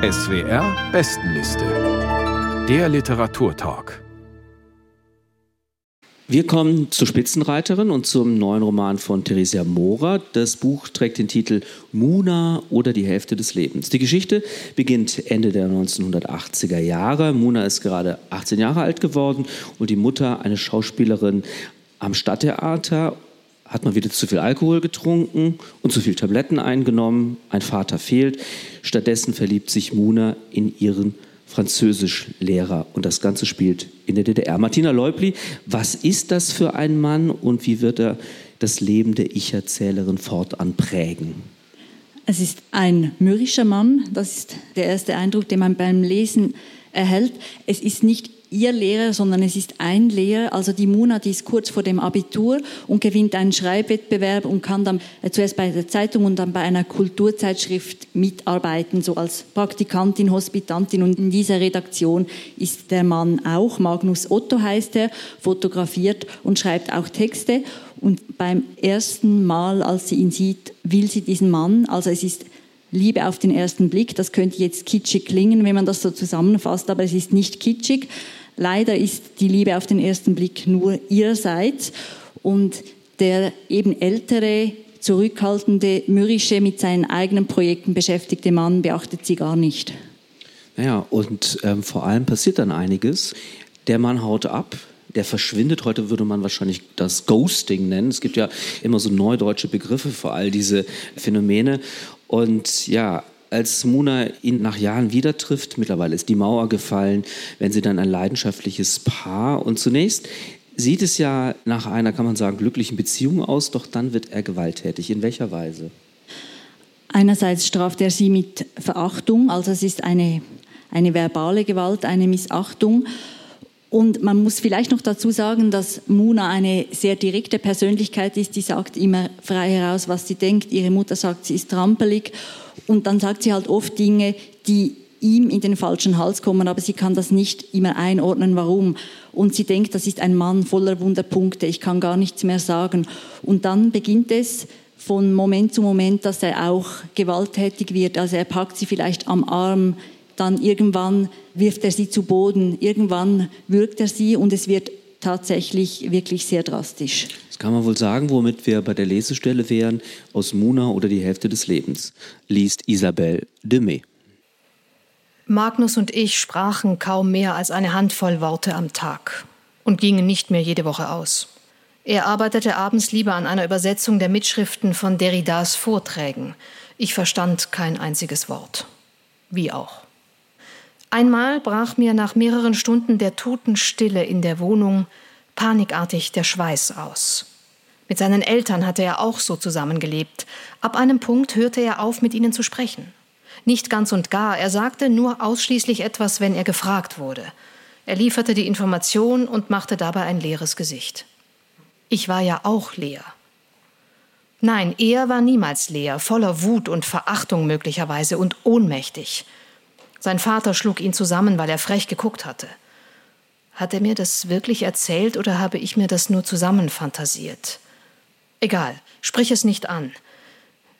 SWR Bestenliste. Der Literaturtalk. Wir kommen zur Spitzenreiterin und zum neuen Roman von Theresia Mora. Das Buch trägt den Titel Muna oder die Hälfte des Lebens. Die Geschichte beginnt Ende der 1980er Jahre. Muna ist gerade 18 Jahre alt geworden und die Mutter, eine Schauspielerin am Stadttheater hat man wieder zu viel Alkohol getrunken und zu viel Tabletten eingenommen. Ein Vater fehlt. Stattdessen verliebt sich Muna in ihren Französischlehrer und das Ganze spielt in der DDR. Martina Leubli, was ist das für ein Mann und wie wird er das Leben der Ich-Erzählerin fortan prägen? Es ist ein mürrischer Mann, das ist der erste Eindruck, den man beim Lesen erhält. Es ist nicht ihr Lehrer, sondern es ist ein Lehrer. Also die Muna, die ist kurz vor dem Abitur und gewinnt einen Schreibwettbewerb und kann dann äh, zuerst bei der Zeitung und dann bei einer Kulturzeitschrift mitarbeiten, so als Praktikantin, Hospitantin. Und in dieser Redaktion ist der Mann auch, Magnus Otto heißt er, fotografiert und schreibt auch Texte. Und beim ersten Mal, als sie ihn sieht, will sie diesen Mann, also es ist Liebe auf den ersten Blick, das könnte jetzt kitschig klingen, wenn man das so zusammenfasst, aber es ist nicht kitschig. Leider ist die Liebe auf den ersten Blick nur ihrerseits und der eben ältere, zurückhaltende, mürrische, mit seinen eigenen Projekten beschäftigte Mann beachtet sie gar nicht. Naja, und ähm, vor allem passiert dann einiges. Der Mann haut ab, der verschwindet. Heute würde man wahrscheinlich das Ghosting nennen. Es gibt ja immer so neudeutsche Begriffe für all diese Phänomene. Und ja, als Muna ihn nach Jahren wieder trifft, mittlerweile ist die Mauer gefallen, wenn sie dann ein leidenschaftliches Paar und zunächst sieht es ja nach einer, kann man sagen, glücklichen Beziehung aus, doch dann wird er gewalttätig. In welcher Weise? Einerseits straft er sie mit Verachtung, also es ist eine, eine verbale Gewalt, eine Missachtung. Und man muss vielleicht noch dazu sagen, dass Muna eine sehr direkte Persönlichkeit ist, die sagt immer frei heraus, was sie denkt. Ihre Mutter sagt, sie ist trampelig und dann sagt sie halt oft Dinge, die ihm in den falschen Hals kommen, aber sie kann das nicht immer einordnen, warum. Und sie denkt, das ist ein Mann voller Wunderpunkte, ich kann gar nichts mehr sagen. Und dann beginnt es von Moment zu Moment, dass er auch gewalttätig wird. Also er packt sie vielleicht am Arm, dann irgendwann wirft er sie zu Boden, irgendwann würgt er sie und es wird tatsächlich wirklich sehr drastisch kann man wohl sagen, womit wir bei der Lesestelle wären, aus Muna oder die Hälfte des Lebens, liest Isabelle Demey. Magnus und ich sprachen kaum mehr als eine Handvoll Worte am Tag und gingen nicht mehr jede Woche aus. Er arbeitete abends lieber an einer Übersetzung der Mitschriften von Derridas Vorträgen. Ich verstand kein einziges Wort. Wie auch. Einmal brach mir nach mehreren Stunden der Totenstille in der Wohnung panikartig der Schweiß aus. Mit seinen Eltern hatte er auch so zusammengelebt. Ab einem Punkt hörte er auf, mit ihnen zu sprechen. Nicht ganz und gar, er sagte nur ausschließlich etwas, wenn er gefragt wurde. Er lieferte die Information und machte dabei ein leeres Gesicht. Ich war ja auch leer. Nein, er war niemals leer, voller Wut und Verachtung möglicherweise und ohnmächtig. Sein Vater schlug ihn zusammen, weil er frech geguckt hatte. Hat er mir das wirklich erzählt oder habe ich mir das nur zusammenfantasiert? Egal, sprich es nicht an.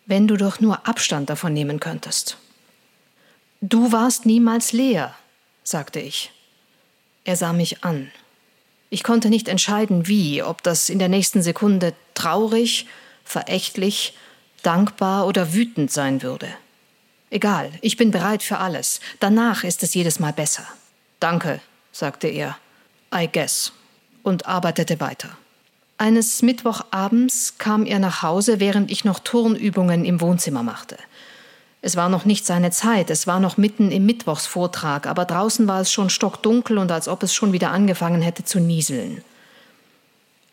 Wenn du doch nur Abstand davon nehmen könntest. Du warst niemals leer, sagte ich. Er sah mich an. Ich konnte nicht entscheiden, wie, ob das in der nächsten Sekunde traurig, verächtlich, dankbar oder wütend sein würde. Egal, ich bin bereit für alles. Danach ist es jedes Mal besser. Danke, sagte er. I guess, und arbeitete weiter. Eines Mittwochabends kam er nach Hause, während ich noch Turnübungen im Wohnzimmer machte. Es war noch nicht seine Zeit, es war noch mitten im Mittwochsvortrag, aber draußen war es schon stockdunkel und als ob es schon wieder angefangen hätte zu nieseln.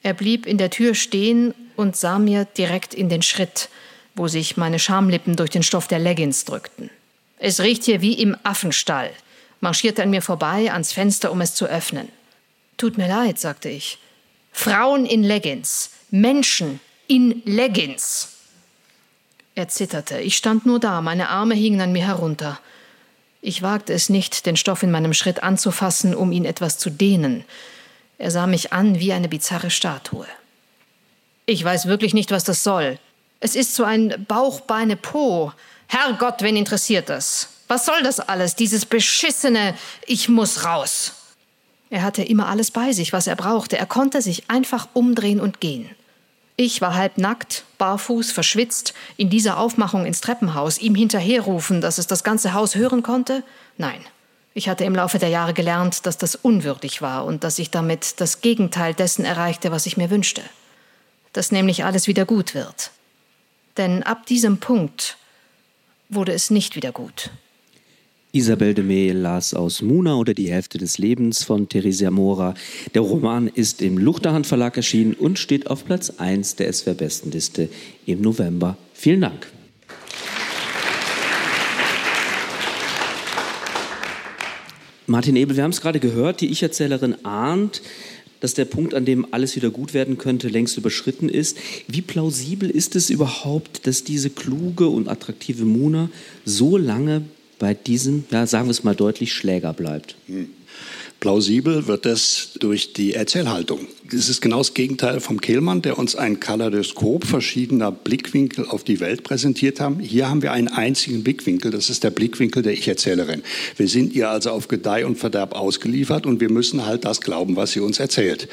Er blieb in der Tür stehen und sah mir direkt in den Schritt, wo sich meine Schamlippen durch den Stoff der Leggings drückten. Es riecht hier wie im Affenstall, marschierte an mir vorbei ans Fenster, um es zu öffnen. Tut mir leid, sagte ich. Frauen in Leggings. Menschen in Leggings. Er zitterte. Ich stand nur da, meine Arme hingen an mir herunter. Ich wagte es nicht, den Stoff in meinem Schritt anzufassen, um ihn etwas zu dehnen. Er sah mich an wie eine bizarre Statue. Ich weiß wirklich nicht, was das soll. Es ist so ein Bauch, Beine, Po. Herrgott, wen interessiert das? Was soll das alles, dieses beschissene Ich muss raus? Er hatte immer alles bei sich, was er brauchte. Er konnte sich einfach umdrehen und gehen. Ich war halb nackt, barfuß, verschwitzt, in dieser Aufmachung ins Treppenhaus, ihm hinterherrufen, dass es das ganze Haus hören konnte? Nein. Ich hatte im Laufe der Jahre gelernt, dass das unwürdig war und dass ich damit das Gegenteil dessen erreichte, was ich mir wünschte. Dass nämlich alles wieder gut wird. Denn ab diesem Punkt wurde es nicht wieder gut. Isabel de May las aus Muna oder die Hälfte des Lebens von Theresia Mora. Der Roman ist im Luchterhand Verlag erschienen und steht auf Platz 1 der SWR Bestenliste im November. Vielen Dank. Martin Ebel, wir haben es gerade gehört, die Ich-Erzählerin ahnt, dass der Punkt, an dem alles wieder gut werden könnte, längst überschritten ist. Wie plausibel ist es überhaupt, dass diese kluge und attraktive Muna so lange bei diesem, ja, sagen wir es mal deutlich, Schläger bleibt. Hm. Plausibel wird es durch die Erzählhaltung. Es ist genau das Gegenteil vom Kehlmann, der uns ein Kaleidoskop verschiedener Blickwinkel auf die Welt präsentiert haben. Hier haben wir einen einzigen Blickwinkel, das ist der Blickwinkel der Ich-Erzählerin. Wir sind ihr also auf Gedeih und Verderb ausgeliefert und wir müssen halt das glauben, was sie uns erzählt.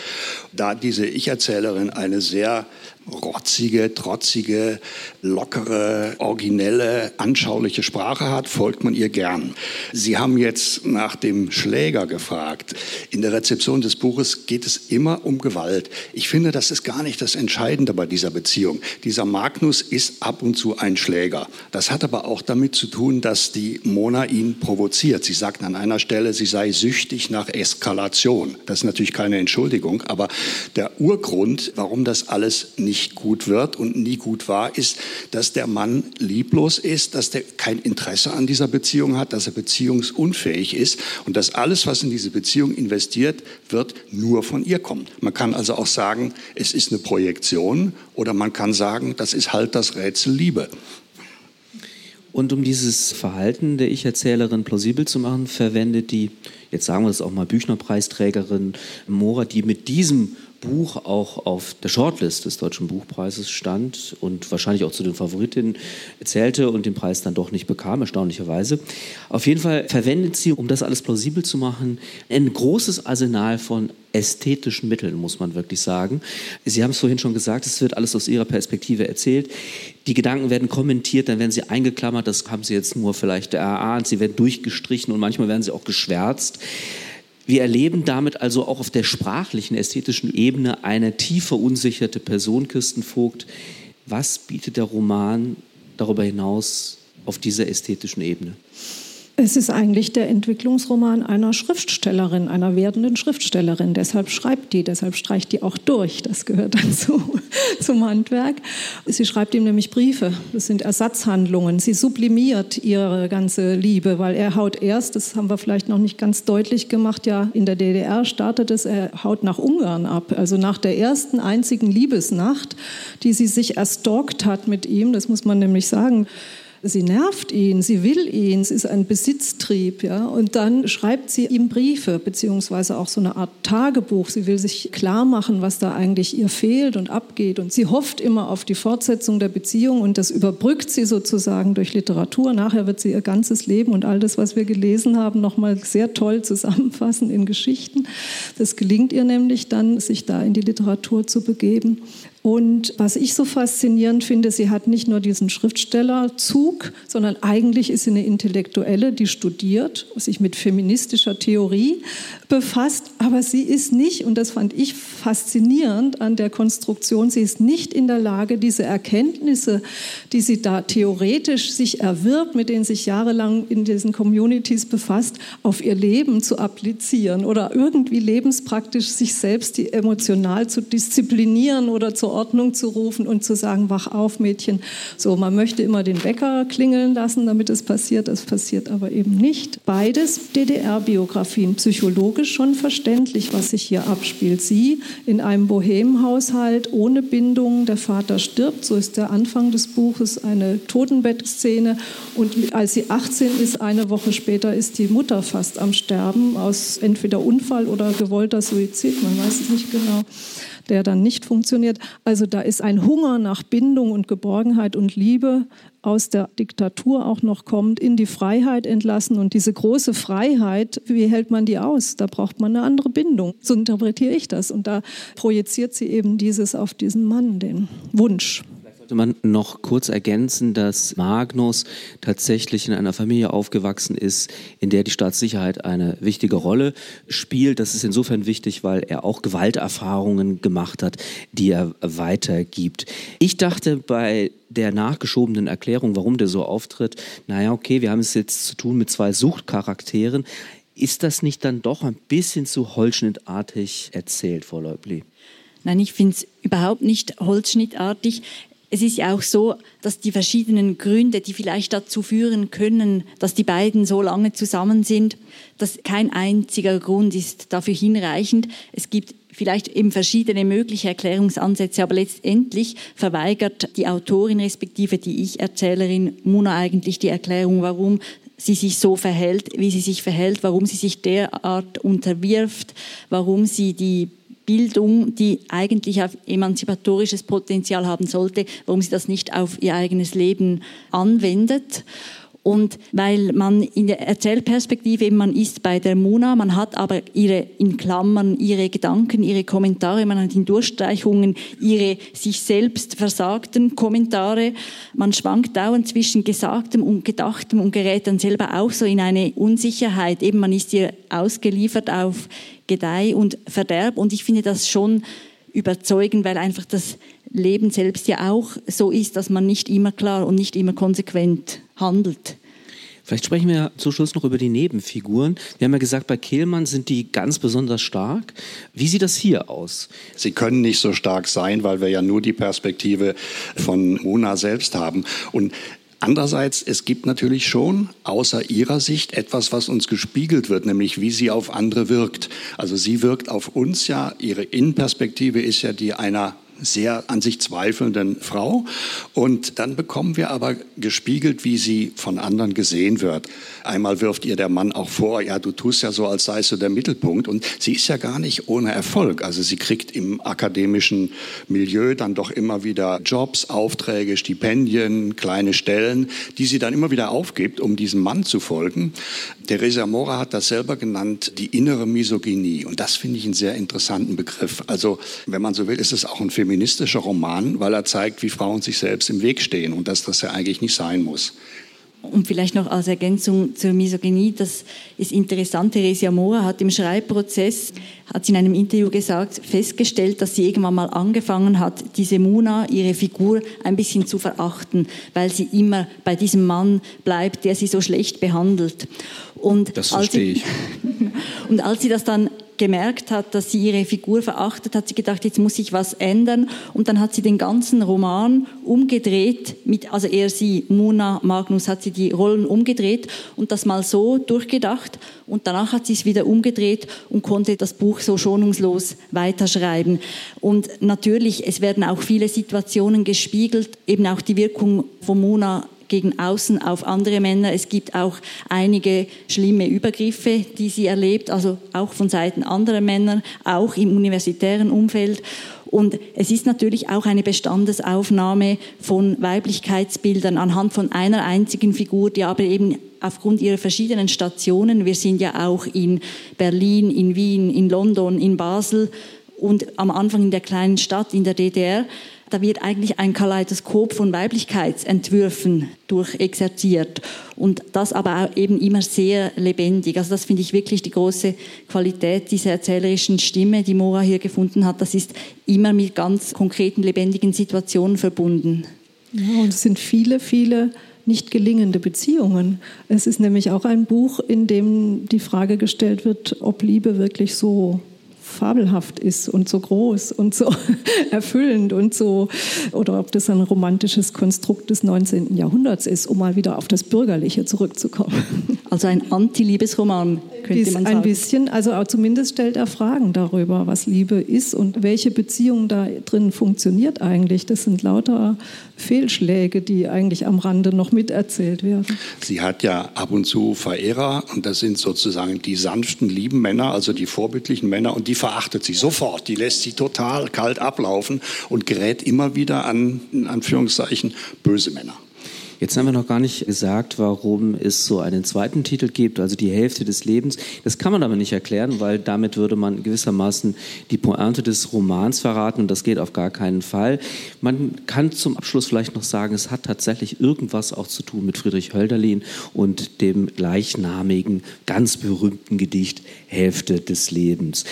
Da diese Ich-Erzählerin eine sehr rotzige, trotzige, lockere, originelle, anschauliche Sprache hat, folgt man ihr gern. Sie haben jetzt nach dem Schläger gefragt. In der Rezeption des Buches geht es immer um Gewalt. Ich finde, das ist gar nicht das Entscheidende bei dieser Beziehung. Dieser Magnus ist ab und zu ein Schläger. Das hat aber auch damit zu tun, dass die Mona ihn provoziert. Sie sagt an einer Stelle, sie sei süchtig nach Eskalation. Das ist natürlich keine Entschuldigung, aber der Urgrund, warum das alles nicht nicht gut wird und nie gut war, ist, dass der Mann lieblos ist, dass der kein Interesse an dieser Beziehung hat, dass er beziehungsunfähig ist und dass alles, was in diese Beziehung investiert wird, nur von ihr kommt. Man kann also auch sagen, es ist eine Projektion oder man kann sagen, das ist halt das Rätsel Liebe. Und um dieses Verhalten der Ich-Erzählerin plausibel zu machen, verwendet die, jetzt sagen wir das auch mal, Büchnerpreisträgerin Mora, die mit diesem Buch auch auf der Shortlist des Deutschen Buchpreises stand und wahrscheinlich auch zu den Favoritinnen zählte und den Preis dann doch nicht bekam, erstaunlicherweise. Auf jeden Fall verwendet sie, um das alles plausibel zu machen, ein großes Arsenal von ästhetischen Mitteln, muss man wirklich sagen. Sie haben es vorhin schon gesagt, es wird alles aus Ihrer Perspektive erzählt. Die Gedanken werden kommentiert, dann werden sie eingeklammert, das haben Sie jetzt nur vielleicht erahnt, sie werden durchgestrichen und manchmal werden sie auch geschwärzt. Wir erleben damit also auch auf der sprachlichen, ästhetischen Ebene eine tief verunsicherte Person, Kirsten Vogt. Was bietet der Roman darüber hinaus auf dieser ästhetischen Ebene? Es ist eigentlich der Entwicklungsroman einer Schriftstellerin, einer werdenden Schriftstellerin. Deshalb schreibt die, deshalb streicht die auch durch. Das gehört dann zu, zum Handwerk. Sie schreibt ihm nämlich Briefe. Das sind Ersatzhandlungen. Sie sublimiert ihre ganze Liebe, weil er haut erst, das haben wir vielleicht noch nicht ganz deutlich gemacht, ja, in der DDR startet es, er haut nach Ungarn ab. Also nach der ersten einzigen Liebesnacht, die sie sich erstalkt hat mit ihm, das muss man nämlich sagen, Sie nervt ihn, sie will ihn, es ist ein Besitztrieb. Ja? Und dann schreibt sie ihm Briefe, beziehungsweise auch so eine Art Tagebuch. Sie will sich klar machen, was da eigentlich ihr fehlt und abgeht. Und sie hofft immer auf die Fortsetzung der Beziehung und das überbrückt sie sozusagen durch Literatur. Nachher wird sie ihr ganzes Leben und all das, was wir gelesen haben, nochmal sehr toll zusammenfassen in Geschichten. Das gelingt ihr nämlich dann, sich da in die Literatur zu begeben. Und was ich so faszinierend finde, sie hat nicht nur diesen Schriftstellerzug, sondern eigentlich ist sie eine Intellektuelle, die studiert, sich mit feministischer Theorie befasst, aber sie ist nicht, und das fand ich faszinierend an der Konstruktion, sie ist nicht in der Lage, diese Erkenntnisse, die sie da theoretisch sich erwirbt, mit denen sich jahrelang in diesen Communities befasst, auf ihr Leben zu applizieren oder irgendwie lebenspraktisch sich selbst emotional zu disziplinieren oder zu Ordnung zu rufen und zu sagen, wach auf, Mädchen. So, man möchte immer den Wecker klingeln lassen, damit es passiert. Das passiert aber eben nicht. Beides DDR-Biografien, psychologisch schon verständlich, was sich hier abspielt. Sie in einem Bohemhaushalt ohne Bindung, der Vater stirbt, so ist der Anfang des Buches, eine Totenbettszene. Und als sie 18 ist, eine Woche später, ist die Mutter fast am Sterben aus entweder Unfall oder gewollter Suizid, man weiß es nicht genau. Der dann nicht funktioniert. Also da ist ein Hunger nach Bindung und Geborgenheit und Liebe aus der Diktatur auch noch kommt, in die Freiheit entlassen. Und diese große Freiheit, wie hält man die aus? Da braucht man eine andere Bindung. So interpretiere ich das. Und da projiziert sie eben dieses auf diesen Mann, den Wunsch sollte man noch kurz ergänzen, dass Magnus tatsächlich in einer Familie aufgewachsen ist, in der die Staatssicherheit eine wichtige Rolle spielt. Das ist insofern wichtig, weil er auch Gewalterfahrungen gemacht hat, die er weitergibt. Ich dachte bei der nachgeschobenen Erklärung, warum der so auftritt, naja, okay, wir haben es jetzt zu tun mit zwei Suchtcharakteren. Ist das nicht dann doch ein bisschen zu holzschnittartig erzählt, Frau Leubli? Nein, ich finde es überhaupt nicht holzschnittartig es ist ja auch so, dass die verschiedenen Gründe, die vielleicht dazu führen können, dass die beiden so lange zusammen sind, dass kein einziger Grund ist dafür hinreichend. Es gibt vielleicht eben verschiedene mögliche Erklärungsansätze, aber letztendlich verweigert die Autorin respektive die Ich-Erzählerin Muna eigentlich die Erklärung, warum sie sich so verhält, wie sie sich verhält, warum sie sich derart unterwirft, warum sie die Bildung, die eigentlich auf emanzipatorisches Potenzial haben sollte, warum sie das nicht auf ihr eigenes Leben anwendet. Und weil man in der Erzählperspektive, man ist bei der Mona, man hat aber ihre, in Klammern, ihre Gedanken, ihre Kommentare, man hat in Durchstreichungen ihre sich selbst versagten Kommentare. Man schwankt dauernd zwischen Gesagtem und Gedachtem und gerät dann selber auch so in eine Unsicherheit. Eben, man ist ihr ausgeliefert auf Gedeih und Verderb. Und ich finde das schon überzeugend, weil einfach das Leben selbst ja auch so ist, dass man nicht immer klar und nicht immer konsequent handelt. Vielleicht sprechen wir zum Schluss noch über die Nebenfiguren. Wir haben ja gesagt, bei Kehlmann sind die ganz besonders stark. Wie sieht das hier aus? Sie können nicht so stark sein, weil wir ja nur die Perspektive von Mona selbst haben. Und Andererseits, es gibt natürlich schon außer ihrer Sicht etwas, was uns gespiegelt wird, nämlich wie sie auf andere wirkt. Also sie wirkt auf uns ja, ihre Innenperspektive ist ja die einer sehr an sich zweifelnden Frau. Und dann bekommen wir aber gespiegelt, wie sie von anderen gesehen wird. Einmal wirft ihr der Mann auch vor, ja, du tust ja so, als seist du der Mittelpunkt. Und sie ist ja gar nicht ohne Erfolg. Also sie kriegt im akademischen Milieu dann doch immer wieder Jobs, Aufträge, Stipendien, kleine Stellen, die sie dann immer wieder aufgibt, um diesem Mann zu folgen. Teresa Mora hat das selber genannt, die innere Misogynie. Und das finde ich einen sehr interessanten Begriff. Also, wenn man so will, ist es auch ein feministischer Roman, weil er zeigt, wie Frauen sich selbst im Weg stehen und dass das ja eigentlich nicht sein muss. Und vielleicht noch als Ergänzung zur Misogynie, das ist interessant. Theresia Mora hat im Schreibprozess, hat sie in einem Interview gesagt, festgestellt, dass sie irgendwann mal angefangen hat, diese Muna, ihre Figur, ein bisschen zu verachten, weil sie immer bei diesem Mann bleibt, der sie so schlecht behandelt. Und das verstehe ich. und als sie das dann gemerkt hat, dass sie ihre Figur verachtet, hat sie gedacht, jetzt muss ich was ändern. Und dann hat sie den ganzen Roman umgedreht, mit, also eher sie, Mona Magnus, hat sie die Rollen umgedreht und das mal so durchgedacht. Und danach hat sie es wieder umgedreht und konnte das Buch so schonungslos weiterschreiben. Und natürlich, es werden auch viele Situationen gespiegelt, eben auch die Wirkung von Mona gegen außen auf andere Männer. Es gibt auch einige schlimme Übergriffe, die sie erlebt, also auch von Seiten anderer Männer, auch im universitären Umfeld. Und es ist natürlich auch eine Bestandesaufnahme von Weiblichkeitsbildern anhand von einer einzigen Figur, die aber eben aufgrund ihrer verschiedenen Stationen, wir sind ja auch in Berlin, in Wien, in London, in Basel und am Anfang in der kleinen Stadt in der DDR, da wird eigentlich ein Kaleidoskop von Weiblichkeitsentwürfen durchexerziert und das aber auch eben immer sehr lebendig. Also das finde ich wirklich die große Qualität dieser erzählerischen Stimme, die Mora hier gefunden hat. Das ist immer mit ganz konkreten, lebendigen Situationen verbunden. Ja, und es sind viele, viele nicht gelingende Beziehungen. Es ist nämlich auch ein Buch, in dem die Frage gestellt wird, ob Liebe wirklich so fabelhaft ist und so groß und so erfüllend und so, oder ob das ein romantisches Konstrukt des 19. Jahrhunderts ist, um mal wieder auf das Bürgerliche zurückzukommen. Also ein Anti-Liebesroman, könnte man sagen. Ein bisschen, also zumindest stellt er Fragen darüber, was Liebe ist und welche Beziehung da drin funktioniert eigentlich. Das sind lauter Fehlschläge, die eigentlich am Rande noch miterzählt werden. Sie hat ja ab und zu Verehrer und das sind sozusagen die sanften, lieben Männer, also die vorbildlichen Männer und die verachtet sie sofort. Die lässt sie total kalt ablaufen und gerät immer wieder an, in Anführungszeichen, böse Männer. Jetzt haben wir noch gar nicht gesagt, warum es so einen zweiten Titel gibt, also die Hälfte des Lebens. Das kann man aber nicht erklären, weil damit würde man gewissermaßen die Pointe des Romans verraten und das geht auf gar keinen Fall. Man kann zum Abschluss vielleicht noch sagen, es hat tatsächlich irgendwas auch zu tun mit Friedrich Hölderlin und dem gleichnamigen, ganz berühmten Gedicht Hälfte des Lebens.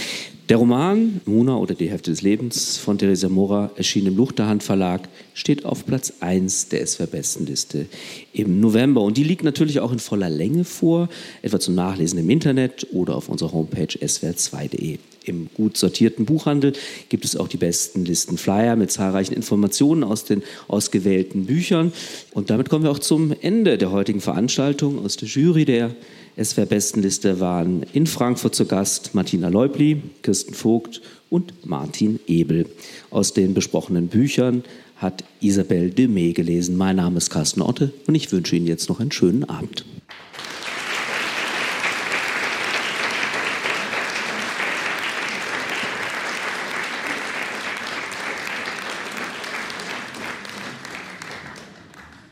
Der Roman Muna oder die Hälfte des Lebens von Theresa Mora erschien im Luchterhand Verlag, steht auf Platz 1 der SWR-Bestenliste im November. Und die liegt natürlich auch in voller Länge vor, etwa zum Nachlesen im Internet oder auf unserer Homepage swr2.de. Im gut sortierten Buchhandel gibt es auch die besten Listen Flyer mit zahlreichen Informationen aus den ausgewählten Büchern. Und damit kommen wir auch zum Ende der heutigen Veranstaltung. Aus der Jury der SWR-Bestenliste waren in Frankfurt zu Gast Martina Leubli, Kirsten Vogt und Martin Ebel. Aus den besprochenen Büchern hat Isabelle Demey gelesen. Mein Name ist Carsten Otte und ich wünsche Ihnen jetzt noch einen schönen Abend.